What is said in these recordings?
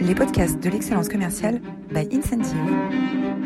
les podcasts de l'excellence commerciale by Incentive.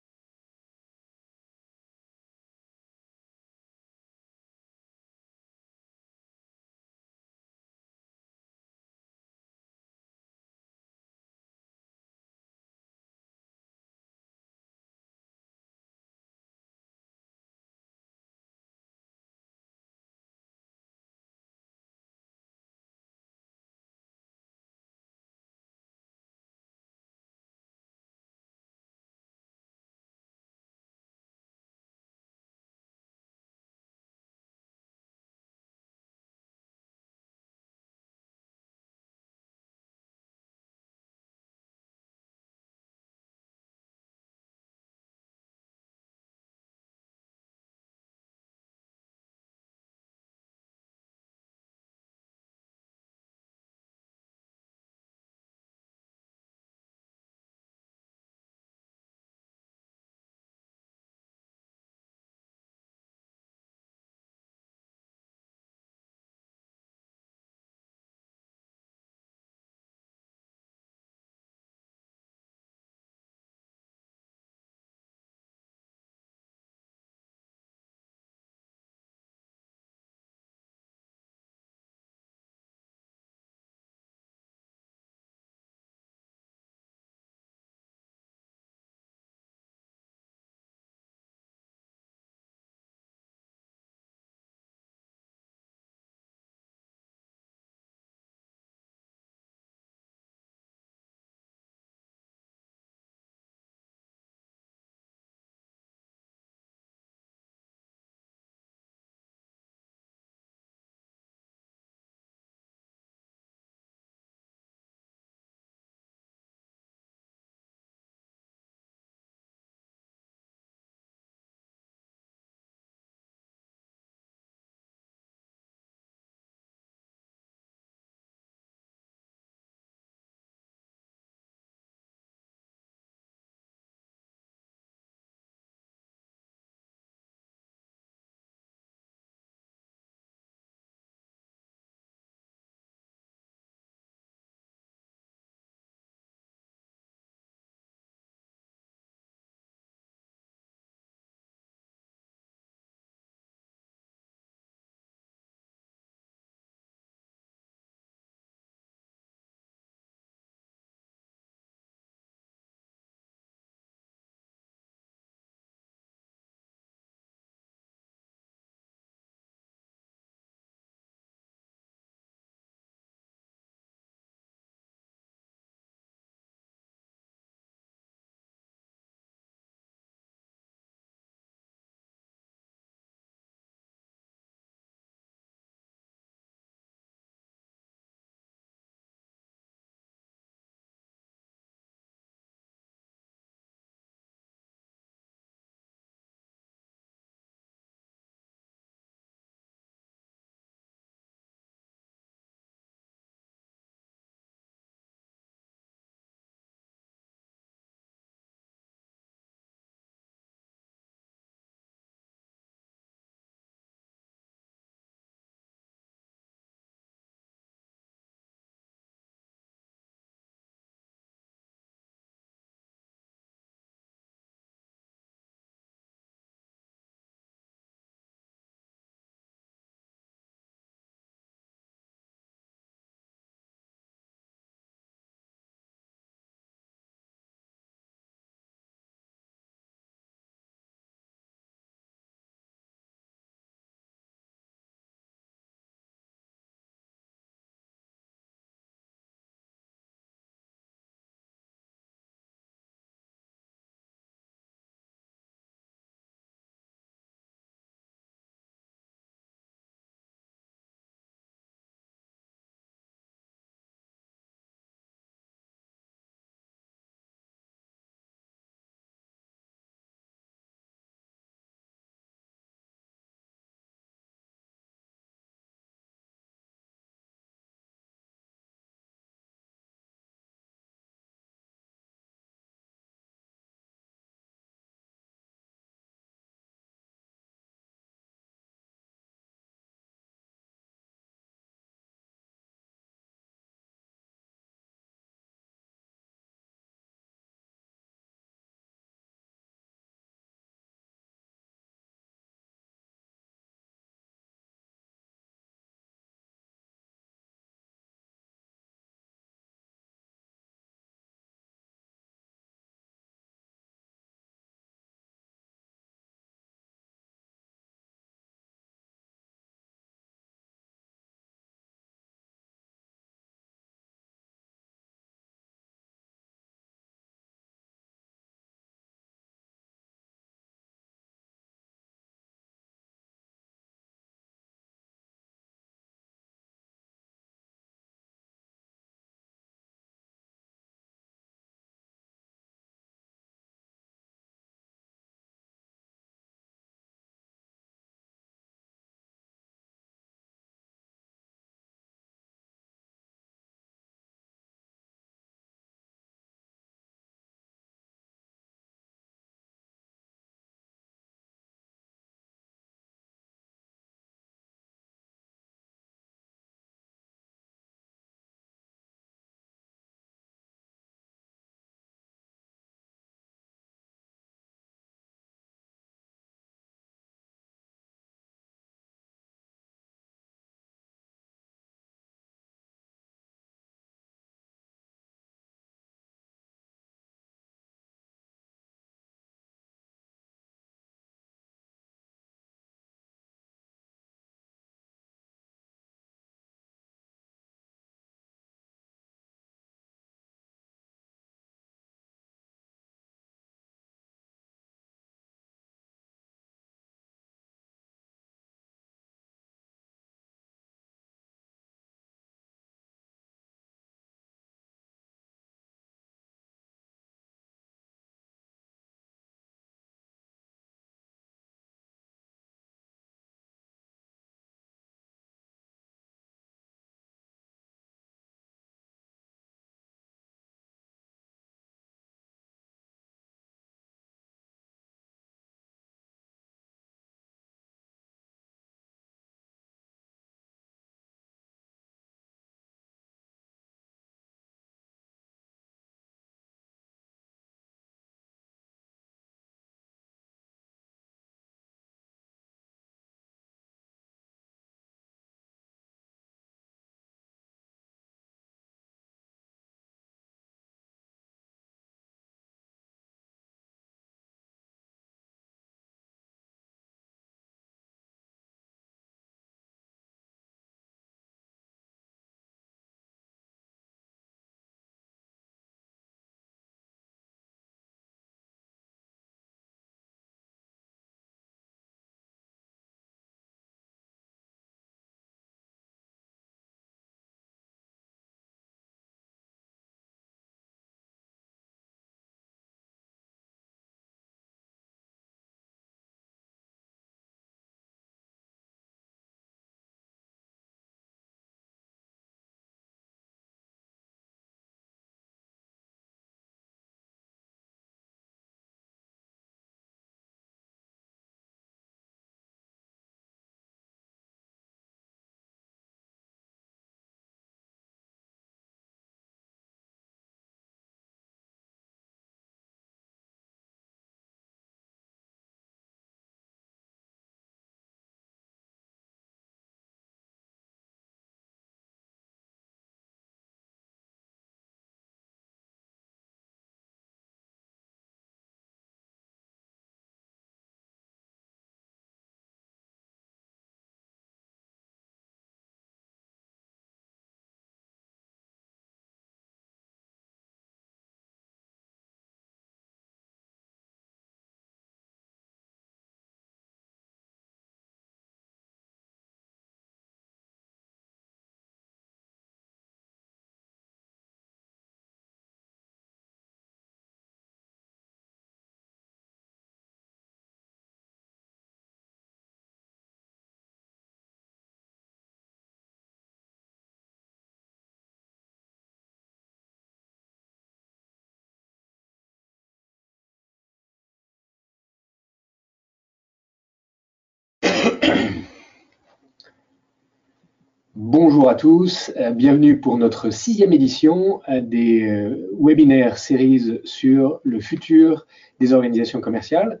Bonjour à tous, euh, bienvenue pour notre sixième édition euh, des euh, webinaires séries sur le futur des organisations commerciales.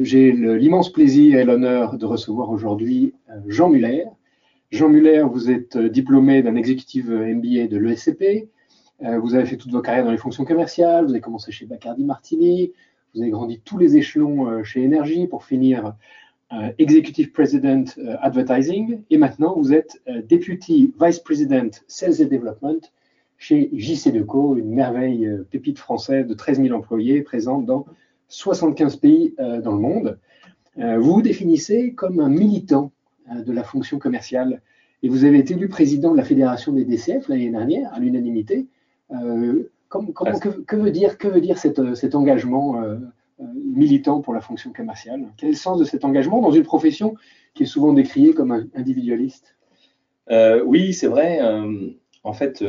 J'ai l'immense plaisir et l'honneur de recevoir aujourd'hui Jean Muller. Jean Muller, vous êtes diplômé d'un exécutif MBA de l'ESCP. Vous avez fait toute vos carrières dans les fonctions commerciales. Vous avez commencé chez Bacardi Martini. Vous avez grandi tous les échelons chez Energy pour finir Executive President euh, Advertising, et maintenant vous êtes euh, Deputy Vice President Sales and Development chez JC Deco, une merveille pépite française de 13 000 employés présente dans 75 pays dans le monde. Vous vous définissez comme un militant de la fonction commerciale et vous avez été élu président de la Fédération des DCF l'année dernière à l'unanimité. que, veut dire, que veut dire cet engagement euh, militant pour la fonction commerciale Quel est le sens de cet engagement dans une profession qui est souvent décriée comme individualiste? Euh, Oui, c'est vrai. Euh, en fait,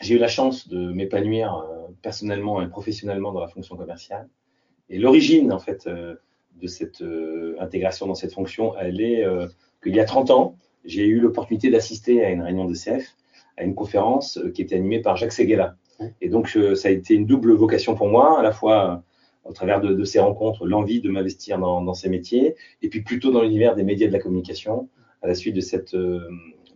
j'ai eu la chance de m'épanouir personnellement et professionnellement dans la fonction commerciale. Et l'origine, en fait, de cette intégration dans cette fonction, elle est qu'il y a 30 ans, j'ai eu l'opportunité d'assister à une réunion de CF, à une conférence qui était animée par Jacques Seguela. Et donc, ça a été une double vocation pour moi, à la fois au travers de, ces rencontres, l'envie de m'investir dans, ces métiers, et puis plutôt dans l'univers des médias de la communication, à la suite de cette, euh,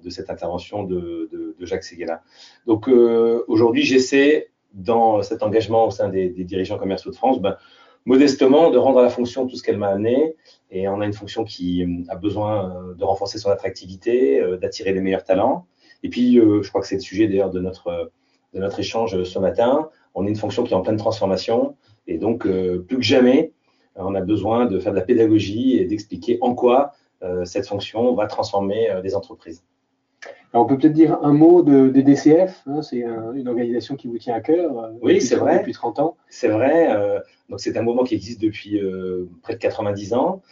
de cette intervention de, Jacques Seguela. Donc euh, aujourd'hui, j'essaie, dans cet engagement au sein des, dirigeants commerciaux de France, ben, modestement de rendre à la fonction tout ce qu'elle m'a amené. Et on a une fonction qui euh, a besoin de renforcer son attractivité, d'attirer les meilleurs talents. Et puis, je crois que c'est le sujet d'ailleurs de notre, de notre échange ce matin. On est une fonction qui est en pleine transformation. Et donc, euh, plus que jamais, on a besoin de faire de la pédagogie et d'expliquer en quoi euh, cette fonction va transformer euh, des entreprises. Alors, on peut peut-être dire un mot de, des DCF. Hein, c'est une organisation qui vous tient à cœur. oui, c'est vrai. Depuis 30 ans. C'est vrai. donc, c'est un mouvement qui existe depuis près de 90 ans,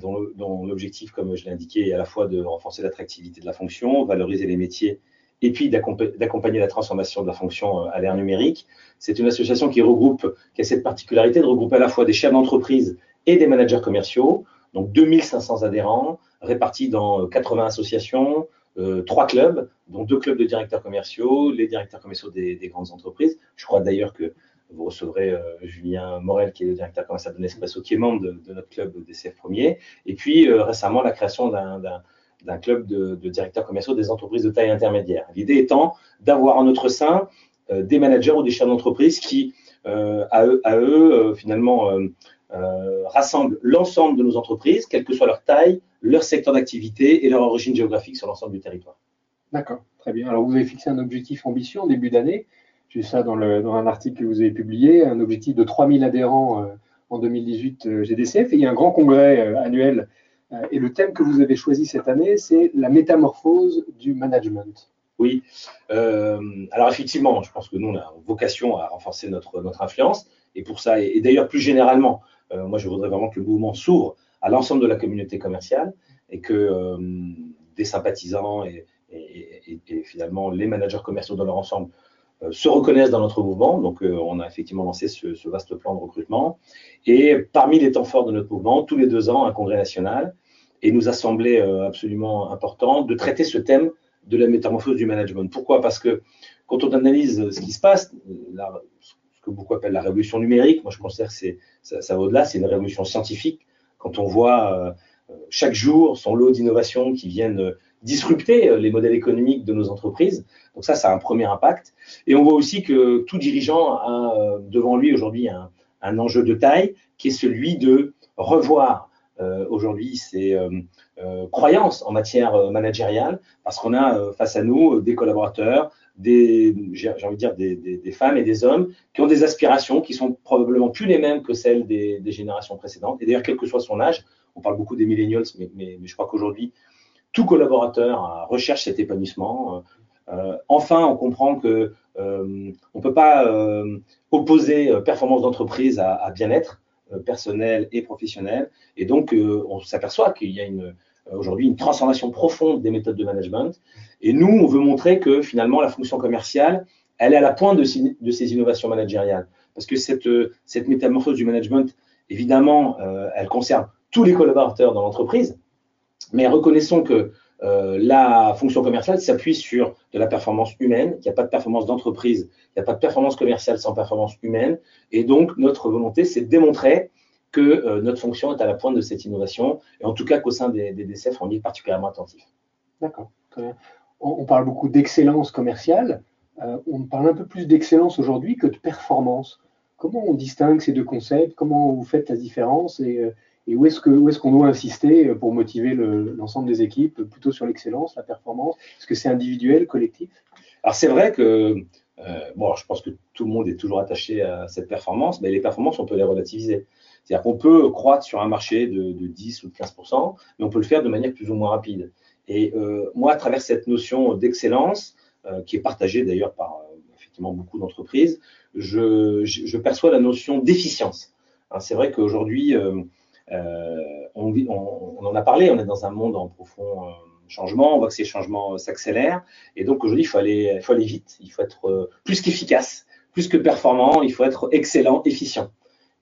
dont l'objectif, comme je l'ai indiqué, est à la fois de renforcer l'attractivité de la fonction, valoriser les métiers et puis d'accompagner la transformation de la fonction euh, à l'ère numérique. C'est une association qui regroupe, qui a cette particularité de regrouper à la fois des chefs d'entreprise et des managers commerciaux, donc 2500 adhérents répartis dans 80 euh, associations, euh, trois clubs, dont deux clubs de directeurs commerciaux, les directeurs commerciaux des, grandes entreprises. Je crois d'ailleurs que vous recevrez Julien Morel, qui est le directeur commercial de Nespresso, qui est membre de, notre club DCF Premier. Et puis récemment, la création d'un d'un club de, directeurs commerciaux des entreprises de taille intermédiaire. L'idée étant d'avoir en notre sein euh, des managers ou des chefs d'entreprise qui, euh, à eux, à eux euh, finalement, rassemblent l'ensemble de nos entreprises, quelle que soit leur taille, leur secteur d'activité et leur origine géographique sur l'ensemble du territoire. D'accord, très bien. Alors, vous avez fixé un objectif ambition en début d'année. J'ai ça dans, dans, un article que vous avez publié, un objectif de 3000 adhérents en 2018 GDCF. Et il y a un grand congrès annuel et le thème que vous avez choisi cette année, c'est la métamorphose du management. Oui, euh, alors effectivement, je pense que nous, on a vocation à renforcer notre, notre influence. Et pour ça, et, d'ailleurs plus généralement, euh, moi, je voudrais vraiment que le mouvement s'ouvre à l'ensemble de la communauté commerciale et que des sympathisants et, finalement les managers commerciaux dans leur ensemble se reconnaissent dans notre mouvement. Donc, on a effectivement lancé ce, ce, vaste plan de recrutement. Et parmi les temps forts de notre mouvement, tous les deux ans, un congrès national et nous a semblé euh, absolument important de traiter ce thème de la métamorphose du management. Pourquoi? Parce que quand on analyse ce qui se passe, ce que beaucoup appellent la révolution numérique, moi je considère que ça, ça va au-delà, c'est une révolution scientifique. Quand on voit euh, chaque jour son lot d'innovations qui viennent disrupter les modèles économiques de nos entreprises. Donc ça, ça a un premier impact. Et on voit aussi que tout dirigeant a euh, devant lui aujourd'hui un, un enjeu de taille qui est celui de revoir euh, aujourd'hui ses euh, euh, croyances en matière managériale, parce qu'on a face à nous des collaborateurs, des, j'ai envie de dire des, des, femmes et des hommes qui ont des aspirations qui sont probablement plus les mêmes que celles des, générations précédentes. Et d'ailleurs, quel que soit son âge, on parle beaucoup des millennials, mais, mais, je crois qu'aujourd'hui, tout collaborateur recherche cet épanouissement. Euh, enfin, on comprend que euh, on peut pas euh, opposer performance d'entreprise à, bien-être. Euh, personnel et professionnel. Et donc, euh, on s'aperçoit qu'il y a euh, aujourd'hui une transformation profonde des méthodes de management. Et nous, on veut montrer que finalement, la fonction commerciale, elle est à la pointe de ces, de ces innovations managériales. Parce que cette, cette métamorphose du management, évidemment, elle concerne tous les collaborateurs dans l'entreprise. Mais reconnaissons que la fonction commerciale s'appuie sur de la performance humaine, il n'y a pas de performance d'entreprise, il n'y a pas de performance commerciale sans performance humaine. Et donc, notre volonté, c'est de démontrer que notre fonction est à la pointe de cette innovation, et en tout cas qu'au sein des, DCF, on y est particulièrement attentif. D'accord, On, parle beaucoup d'excellence commerciale, on parle un peu plus d'excellence aujourd'hui que de performance. Comment on distingue ces deux concepts? Comment vous faites la différence? Euh, où est-ce qu'on doit insister pour motiver l'ensemble des équipes Plutôt sur l'excellence, la performance? Est-ce que c'est individuel, collectif? Alors c'est vrai que, euh, bon, je pense que tout le monde est toujours attaché à cette performance, mais les performances, on peut les relativiser. C'est-à-dire qu'on peut croître sur un marché de, 10 ou de 15%, mais on peut le faire de manière plus ou moins rapide. Et euh, moi, à travers cette notion d'excellence, qui est partagée d'ailleurs par effectivement beaucoup d'entreprises, je, perçois la notion d'efficience. Hein, c'est vrai qu'aujourd'hui, euh, euh, on, en a parlé, on est dans un monde en profond euh, changement, on voit que ces changements s'accélèrent, et donc aujourd'hui, il faut aller, vite, il faut être plus qu'efficace, plus que performant, il faut être excellent, efficient.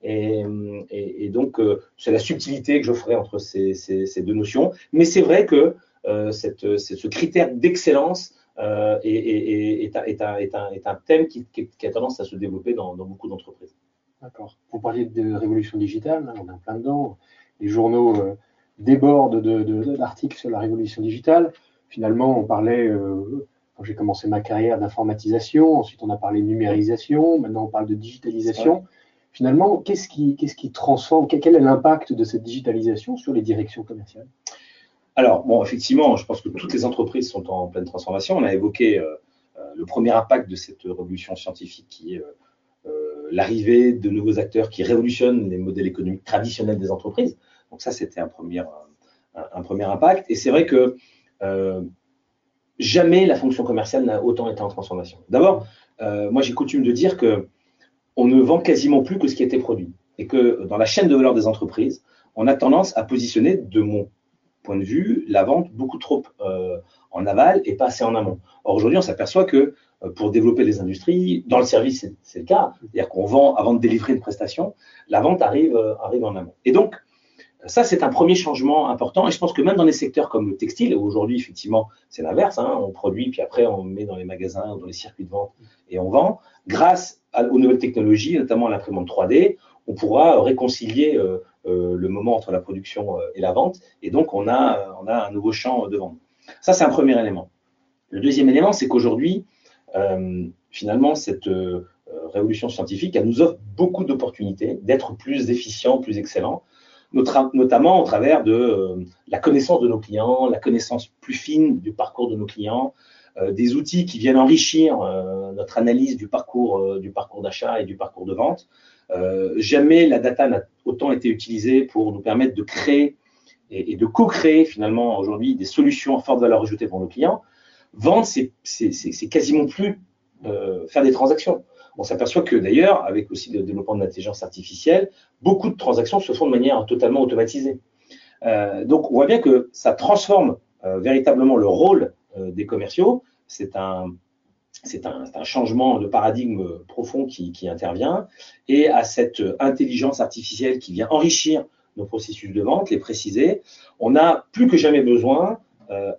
Et, donc, c'est la subtilité que je ferai entre ces, deux notions. Mais c'est vrai que ce critère d'excellence euh, est, un, thème qui, a tendance à se développer dans, beaucoup d'entreprises. D'accord. Vous parliez de révolution digitale, on est en plein dedans. Les journaux euh, débordent d'articles sur la révolution digitale. Finalement, on parlait, euh, quand j'ai commencé ma carrière, d'informatisation, ensuite on a parlé de numérisation, maintenant on parle de digitalisation. Finalement, qu'est-ce qui, qui transforme, quel est l'impact de cette digitalisation sur les directions commerciales? Alors, bon, effectivement, je pense que toutes les entreprises sont en pleine transformation. On a évoqué euh, le premier impact de cette révolution scientifique qui est l'arrivée de nouveaux acteurs qui révolutionnent les modèles économiques traditionnels des entreprises. Donc ça, c'était un premier, premier impact. Et c'est vrai que jamais la fonction commerciale n'a autant été en transformation. D'abord, moi, j'ai coutume de dire que on ne vend quasiment plus que ce qui été produit. Et que dans la chaîne de valeur des entreprises, on a tendance à positionner, de mon point de vue, la vente beaucoup trop euh, en aval et pas assez en amont. Or, aujourd'hui, on s'aperçoit que euh, pour développer les industries, dans le service, c'est le cas, c'est-à-dire qu'on vend avant de délivrer une prestation, la vente arrive, euh, arrive en amont. Et donc, ça, c'est un premier changement important. Et je pense que même dans des secteurs comme le textile, où aujourd'hui, effectivement, c'est l'inverse, hein, on produit, puis après, on met dans les magasins, dans les circuits de vente et on vend. Grâce aux nouvelles technologies, notamment l'imprimante 3D, on pourra réconcilier euh, le moment entre la production euh, et la vente. Et donc, on a, on a un nouveau champ de vente. Ça, c'est un premier élément. Le deuxième élément, c'est qu'aujourd'hui, euh, finalement, cette révolution scientifique, elle nous offre beaucoup d'opportunités d'être plus efficient, plus excellent, notamment au travers de la connaissance de nos clients, la connaissance plus fine du parcours de nos clients, des outils qui viennent enrichir notre analyse du parcours, du d'achat et du parcours de vente. Euh, jamais la data n'a autant été utilisée pour nous permettre de créer et, de co-créer finalement aujourd'hui des solutions à forte valeur ajoutée pour nos clients. Vendre, c'est quasiment plus euh, faire des transactions. On s'aperçoit que d'ailleurs, avec aussi le développement de l'intelligence artificielle, beaucoup de transactions se font de manière totalement automatisée. Euh, donc, on voit bien que ça transforme véritablement le rôle des commerciaux. C'est un, changement de paradigme profond qui, intervient et à cette intelligence artificielle qui vient enrichir nos processus de vente, les préciser, on a plus que jamais besoin euh,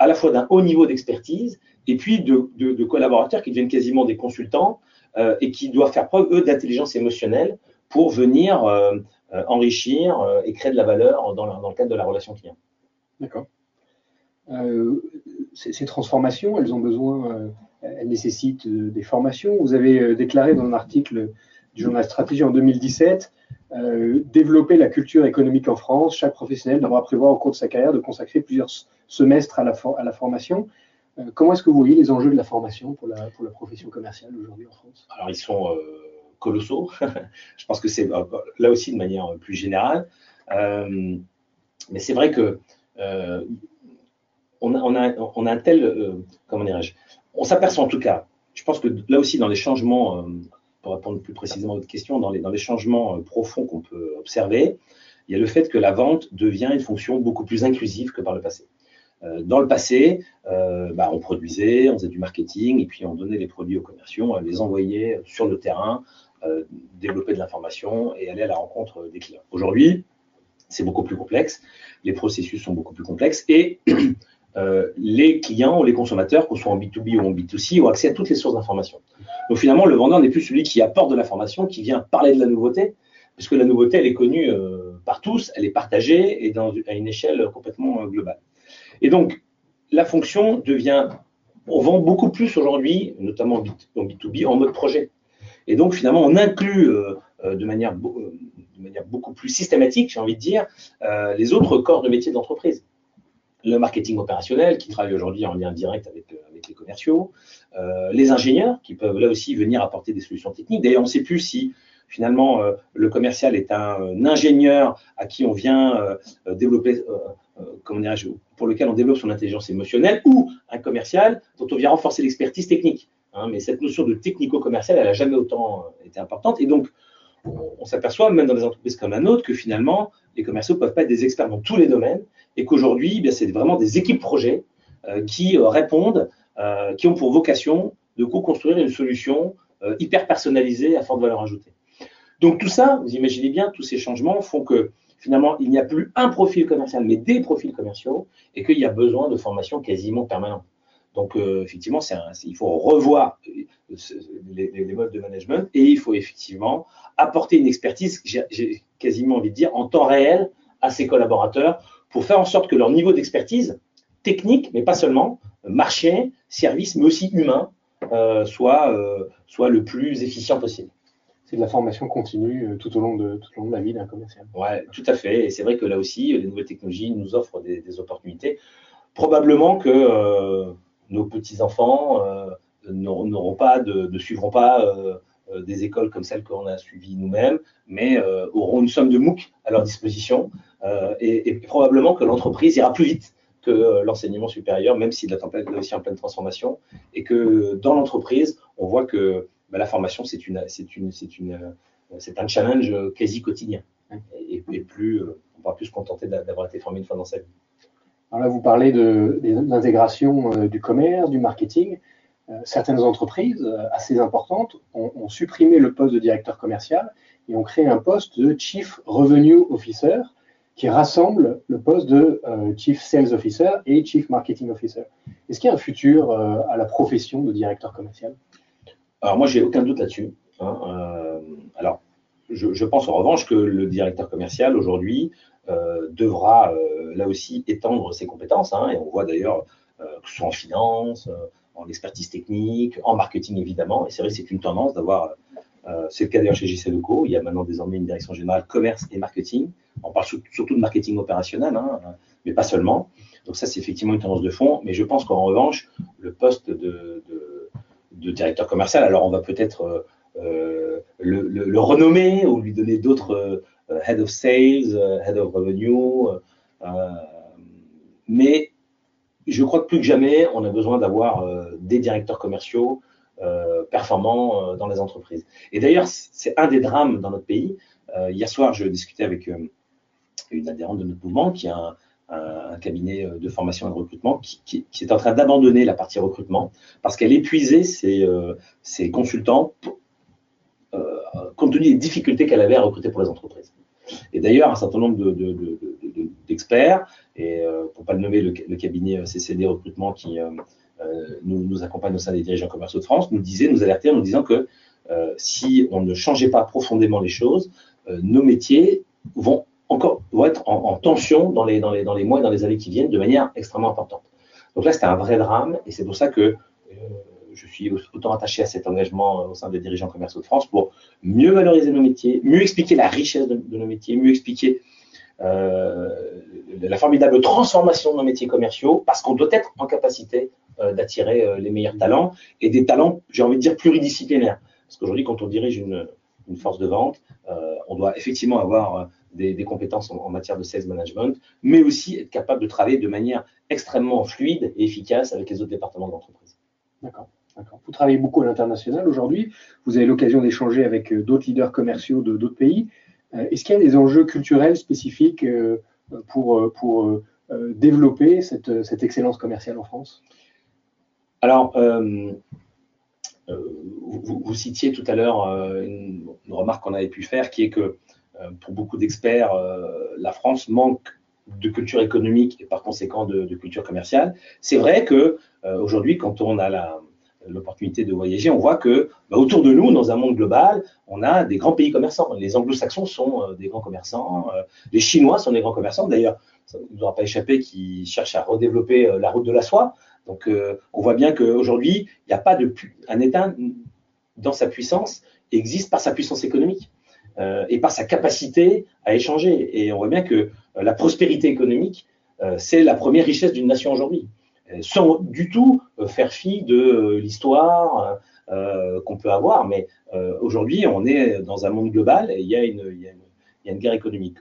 à la fois d'un haut niveau d'expertise et puis de, collaborateurs qui deviennent quasiment des consultants euh, et qui doivent faire preuve, eux, d'intelligence émotionnelle pour venir euh, enrichir et créer de la valeur dans, le cadre de la relation client. D'accord. ces, transformations, elles ont besoin elle nécessite euh, des formations. Vous avez euh, déclaré dans un article du journal Stratégie en 2017 euh, développer la culture économique en France. Chaque professionnel devra prévoir au cours de sa carrière de consacrer plusieurs semestres à la, formation. comment est-ce que vous voyez les enjeux de la formation pour la, profession commerciale aujourd'hui en France? Alors, ils sont colossaux. Je pense que c'est là aussi de manière plus générale. mais c'est vrai que on, a, on, a, un tel, comment dirais-je, on s'aperçoit en tout cas, je pense que là aussi dans les changements, euh, pour répondre plus précisément à votre question, dans les, changements euh, profonds qu'on peut observer, il y a le fait que la vente devient une fonction beaucoup plus inclusive que par le passé. Euh, dans le passé, bah, on produisait, on faisait du marketing, et puis on donnait les produits aux commerciaux, on les envoyait sur le terrain, développer de l'information et aller à la rencontre des clients. Aujourd'hui, c'est beaucoup plus complexe, les processus sont beaucoup plus complexes, et les clients ou les consommateurs, qu'on soit en B2B ou en B2C, ont accès à toutes les sources d'information. Donc finalement, le vendeur n'est plus celui qui apporte de l'information, qui vient parler de la nouveauté, puisque la nouveauté, elle est connue par tous, elle est partagée et à une échelle complètement globale. Et donc, la fonction devient, on vend beaucoup plus aujourd'hui, notamment en B2B, en mode projet. Et donc, finalement, on inclut de manière de manière beaucoup plus systématique, j'ai envie de dire, euh, les autres corps de métier d'entreprise. Le marketing opérationnel, qui travaille aujourd'hui en lien direct avec, euh, les commerciaux, euh, les ingénieurs, qui peuvent là aussi venir apporter des solutions techniques. D'ailleurs, on ne sait plus si finalement le commercial est un, ingénieur à qui on vient développer, pour lequel on développe son intelligence émotionnelle, ou un commercial dont on vient renforcer l'expertise technique. Hein. mais cette notion de technico-commercial, elle n'a jamais autant été importante. Et donc, on, s'aperçoit, même dans des entreprises comme la nôtre, que finalement, les commerciaux ne peuvent pas être des experts dans tous les domaines et qu'aujourd'hui, eh c'est vraiment des équipes projets euh, qui euh, répondent, euh, qui ont pour vocation de co-construire une solution hyper personnalisée à forte valeur ajoutée. Donc tout ça, vous imaginez bien, tous ces changements font que finalement, il n'y a plus un profil commercial, mais des profils commerciaux, et qu'il y a besoin de formation quasiment permanente. Donc, euh, effectivement, il faut revoir euh, les, modes de management et il faut effectivement apporter une expertise, j'ai quasiment envie de dire, en temps réel à ses collaborateurs pour faire en sorte que leur niveau d'expertise technique, mais pas seulement, marché, service, mais aussi humain, euh, soit, soit le plus efficient possible. C'est de la formation continue tout, au long de, tout au long de la vie d'un commercial. Oui, tout à fait. Et c'est vrai que là aussi, les nouvelles technologies nous offrent des, des opportunités. Probablement que nos petits-enfants euh, ne suivront pas euh, euh, des écoles comme celles qu'on a suivies nous-mêmes, mais auront une somme de MOOC à leur disposition et, probablement que l'entreprise ira plus vite que l'enseignement supérieur, même s'il est aussi en pleine transformation, et que dans l'entreprise, on voit que bah, la formation, c'est un challenge quasi quotidien. Et, et plus, on plus se contenter d'avoir été formé une fois dans sa vie. Alors là, vous parlez de, l'intégration euh, du commerce, du marketing. Euh, certaines entreprises euh, assez importantes ont, supprimé le poste de directeur commercial et ont créé un poste de Chief Revenue Officer qui rassemble le poste de Chief Sales Officer et Chief Marketing Officer. Est-ce qu'il y a un futur à la profession de directeur commercial? Alors moi, j'ai aucun doute là-dessus. Hein. alors, je, pense en revanche que le directeur commercial aujourd'hui euh, devra euh, là aussi étendre ses compétences. Hein, et on voit d'ailleurs euh, que ce soit en finance, en expertise technique, en marketing évidemment. Et c'est vrai c'est une tendance d'avoir, c'est le cas d'ailleurs chez JC il y a maintenant désormais une direction générale commerce et marketing. On parle surtout de marketing opérationnel, hein, mais pas seulement. Donc ça, c'est effectivement une tendance de fond. Mais je pense qu'en revanche, le poste de, directeur commercial, alors on va peut-être le, renommer ou lui donner d'autres euh, head of sales, euh, head of revenue. Euh, mais je crois que plus que jamais, on a besoin d'avoir des directeurs commerciaux performants dans les entreprises. Et d'ailleurs, c'est un des drames dans notre pays. hier soir, je discutais avec une adhérente de notre mouvement qui a un, cabinet de formation et de recrutement qui, est en train d'abandonner la partie recrutement parce qu'elle épuisait ses consultants compte tenu des difficultés qu'elle avait à recruter pour les entreprises. Et d'ailleurs, un certain nombre d'experts, et euh, pour ne pas le nommer, le, cabinet euh, CCD recrutement qui euh, nous, accompagne au sein des dirigeants commerciaux de France, nous disait, nous alertait en nous disant que si on ne changeait pas profondément les choses, nos métiers vont encore vont être en, tension dans les, dans, les, dans les mois et dans les années qui viennent de manière extrêmement importante. Donc là, c'était un vrai drame et c'est pour ça que je suis autant attaché à cet engagement au sein des dirigeants commerciaux de France pour mieux valoriser nos métiers, mieux expliquer la richesse de, nos métiers, mieux expliquer euh, la formidable transformation de nos métiers commerciaux, parce qu'on doit être en capacité euh, d'attirer euh, les meilleurs talents et des talents, j'ai envie de dire, pluridisciplinaires. Parce qu'aujourd'hui, quand on dirige une, force de vente, on doit effectivement avoir des, compétences en, matière de sales management, mais aussi être capable de travailler de manière extrêmement fluide et efficace avec les autres départements de l'entreprise. D'accord. Vous travaillez beaucoup à l'international aujourd'hui. Vous avez l'occasion d'échanger avec euh, d'autres leaders commerciaux de d'autres pays. Euh, est-ce qu'il y a des enjeux culturels spécifiques euh, pour, pour développer cette, cette, excellence commerciale en France? Alors, vous, citiez tout à l'heure une, remarque qu'on avait pu faire qui est que pour beaucoup d'experts, la France manque de culture économique et par conséquent de, culture commerciale. C'est vrai que aujourd'hui, quand on a l'opportunité de voyager, on voit que bah, autour de nous, dans un monde global, on a des grands pays commerçants. Les anglo-saxons sont des grands commerçants, les Chinois sont des grands commerçants. D'ailleurs, ça ne nous aura pas échappé qu'ils cherchent à redévelopper la route de la soie. Donc, on voit bien qu'aujourd'hui, il n'y a pas de un État dans sa puissance existe par sa puissance économique euh, et par sa capacité à échanger. Et on voit bien que euh, la prospérité économique, euh, c'est la première richesse d'une nation aujourd'hui, sans du tout faire fi de l'histoire qu'on peut avoir. Mais aujourd'hui, on est dans un monde global et il y a une, guerre économique.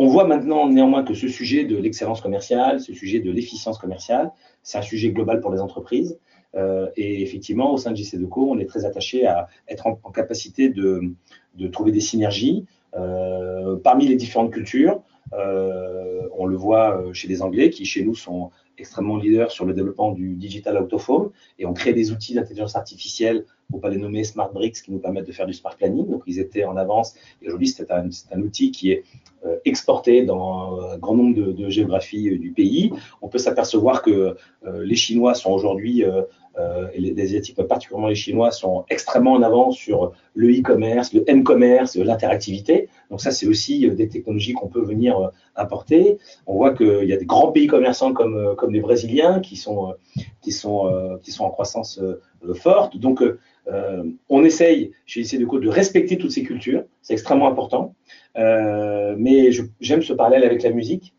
On voit maintenant néanmoins que ce sujet de l'excellence commerciale, ce sujet de l'efficience commerciale, c'est un sujet global pour les entreprises. Euh, et effectivement, au sein de JC2Co, on est très attaché à être en, capacité de, trouver des synergies euh, parmi les différentes cultures. Euh, on le voit chez les Anglais qui, chez nous, sont extrêmement leaders sur le développement du digital home et on crée des outils d'intelligence artificielle, pour pas les nommer Smart Bricks, qui nous permettent de faire du smart planning. Donc, ils étaient en avance et aujourd'hui, c'est un, un, outil qui est exporté dans un grand nombre de, géographies du pays. On peut s'apercevoir que les Chinois sont aujourd'hui euh, et les, Asiatiques, particulièrement les Chinois, sont extrêmement en avance sur le e-commerce, le m-commerce, l'interactivité. Donc ça, c'est aussi euh, des technologies qu'on peut venir euh, importer. On voit qu'il y a des grands pays commerçants comme, les Brésiliens qui sont en croissance forte. Donc, on essaye chez ICDeco de respecter toutes ces cultures. C'est extrêmement important. mais j'aime ce parallèle avec la musique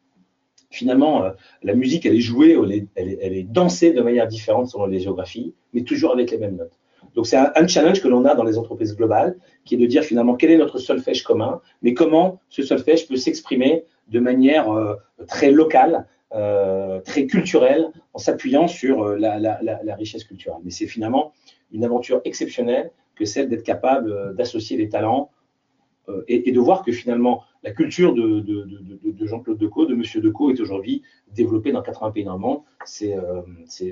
finalement, euh, la musique, elle est jouée, elle est, dansée de manière différente selon les géographies, mais toujours avec les mêmes notes. Donc c'est un, challenge que l'on a dans les entreprises globales, qui est de dire finalement quel est notre solfège commun, mais comment ce solfège peut s'exprimer de manière euh, très locale, euh, très culturelle, en s'appuyant sur la, richesse culturelle. Mais c'est finalement une aventure exceptionnelle que celle d'être capable d'associer les talents et, de voir que finalement la culture de, Jean-Claude Decaux, de Monsieur Decaux, est aujourd'hui développée dans 80 pays dans le monde. C'est euh,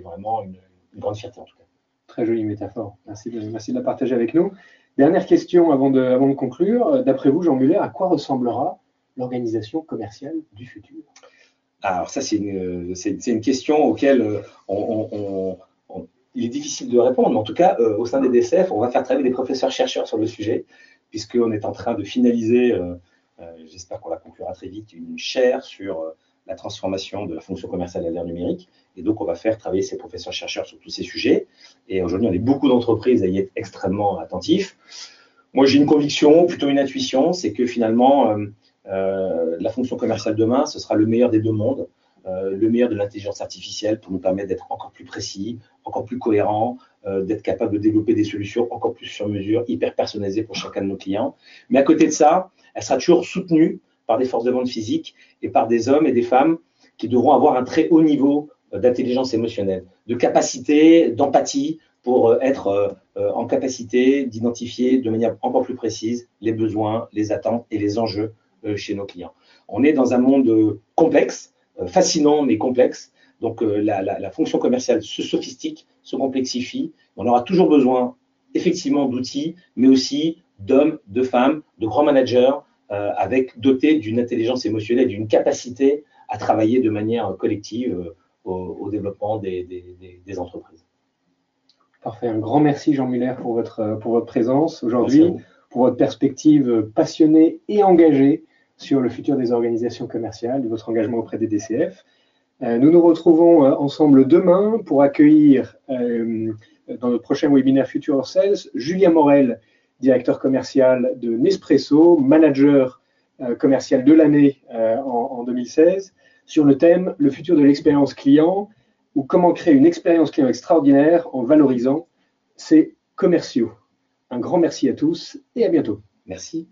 vraiment une, grande fierté en tout cas. Très jolie métaphore. Merci de, merci de la partager avec nous. Dernière question avant de, avant de conclure. D'après vous, Jean Muller, à quoi ressemblera l'organisation commerciale du futur? Alors ça, c'est une, une, question auquel euh, on, il est difficile de répondre. Mais en tout cas, euh, au sein des DCF, on va faire travailler des professeurs-chercheurs sur le sujet, puisqu'on est en train de finaliser euh, j'espère qu'on la conclura très vite, une chaire sur euh, la transformation de la fonction commerciale à l'ère numérique. Et donc, on va faire travailler ces professeurs-chercheurs sur tous ces sujets. Et aujourd'hui, on est beaucoup d'entreprises à y être extrêmement attentifs. Moi, j'ai une conviction, plutôt une intuition, c'est que finalement, euh, la fonction commerciale demain, ce sera le meilleur des deux mondes. Le meilleur de l'intelligence artificielle pour nous permettre d'être encore plus précis, encore plus cohérent, d'être capable de développer des solutions encore plus sur mesure, hyper personnalisées pour chacun de nos clients. Mais à côté de ça, elle sera toujours soutenue par des forces de vente physiques et par des hommes et des femmes qui devront avoir un très haut niveau euh, d'intelligence émotionnelle, de capacité, d'empathie pour euh, être euh, en capacité d'identifier de manière encore plus précise les besoins, les attentes et les enjeux chez nos clients. On est dans un monde complexe, fascinant mais complexe. Donc la, la fonction commerciale se sophistique, se complexifie. On aura toujours besoin effectivement d'outils, mais aussi d'hommes, de femmes, de grands managers euh, avec doté d'une intelligence émotionnelle, d'une capacité à travailler de manière collective euh, au, développement des, entreprises. Parfait. Un grand merci, Jean Muller, pour votre, pour votre présence aujourd'hui, pour votre perspective passionnée et engagée sur le futur des organisations commerciales, de votre engagement auprès des DCF. Euh, nous nous retrouvons ensemble demain pour accueillir dans notre prochain webinaire Future Sales Julien Morel, directeur commercial de Nespresso, manager euh, commercial de l'année euh, en, 2016, sur le thème Le futur de l'expérience client ou comment créer une expérience client extraordinaire en valorisant ses commerciaux. Un grand merci à tous et à bientôt. Merci.